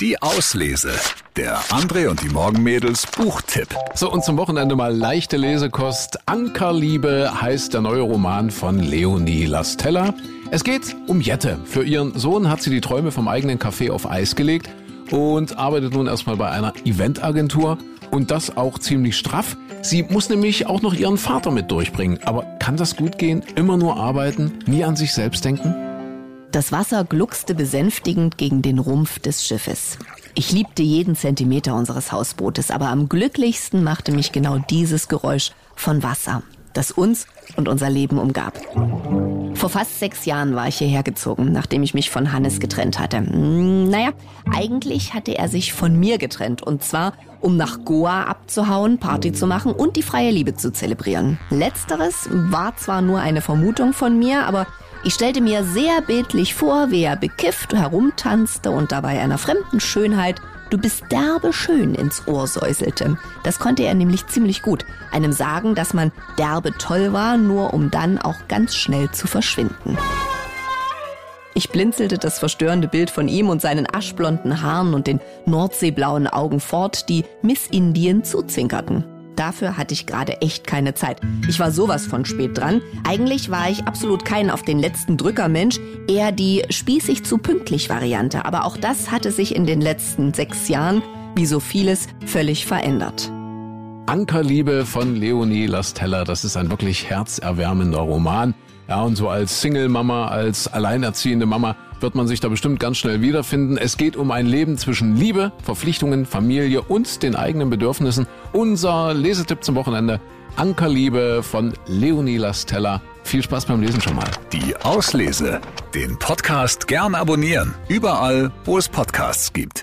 Die Auslese. Der André und die Morgenmädels Buchtipp. So, und zum Wochenende mal leichte Lesekost. Ankerliebe heißt der neue Roman von Leonie Lastella. Es geht um Jette. Für ihren Sohn hat sie die Träume vom eigenen Café auf Eis gelegt und arbeitet nun erstmal bei einer Eventagentur. Und das auch ziemlich straff. Sie muss nämlich auch noch ihren Vater mit durchbringen. Aber kann das gut gehen? Immer nur arbeiten, nie an sich selbst denken? Das Wasser gluckste besänftigend gegen den Rumpf des Schiffes. Ich liebte jeden Zentimeter unseres Hausbootes, aber am glücklichsten machte mich genau dieses Geräusch von Wasser, das uns und unser Leben umgab. Vor fast sechs Jahren war ich hierher gezogen, nachdem ich mich von Hannes getrennt hatte. Hm, naja, eigentlich hatte er sich von mir getrennt und zwar, um nach Goa abzuhauen, Party zu machen und die freie Liebe zu zelebrieren. Letzteres war zwar nur eine Vermutung von mir, aber ich stellte mir sehr bildlich vor, wie er bekifft herumtanzte und dabei einer fremden Schönheit Du bist derbe schön ins Ohr säuselte. Das konnte er nämlich ziemlich gut. Einem sagen, dass man derbe toll war, nur um dann auch ganz schnell zu verschwinden. Ich blinzelte das verstörende Bild von ihm und seinen aschblonden Haaren und den nordseeblauen Augen fort, die Miss Indien zuzinkerten. Dafür hatte ich gerade echt keine Zeit. Ich war sowas von spät dran. Eigentlich war ich absolut kein auf den letzten Drücker Mensch, eher die spießig zu pünktlich Variante. Aber auch das hatte sich in den letzten sechs Jahren, wie so vieles, völlig verändert. Ankerliebe von Leonie Lastella, das ist ein wirklich herzerwärmender Roman. Ja, und so als Single-Mama, als alleinerziehende Mama wird man sich da bestimmt ganz schnell wiederfinden. Es geht um ein Leben zwischen Liebe, Verpflichtungen, Familie und den eigenen Bedürfnissen. Unser Lesetipp zum Wochenende, Ankerliebe von Leonie Lastella. Viel Spaß beim Lesen schon mal. Die Auslese. Den Podcast gern abonnieren. Überall, wo es Podcasts gibt.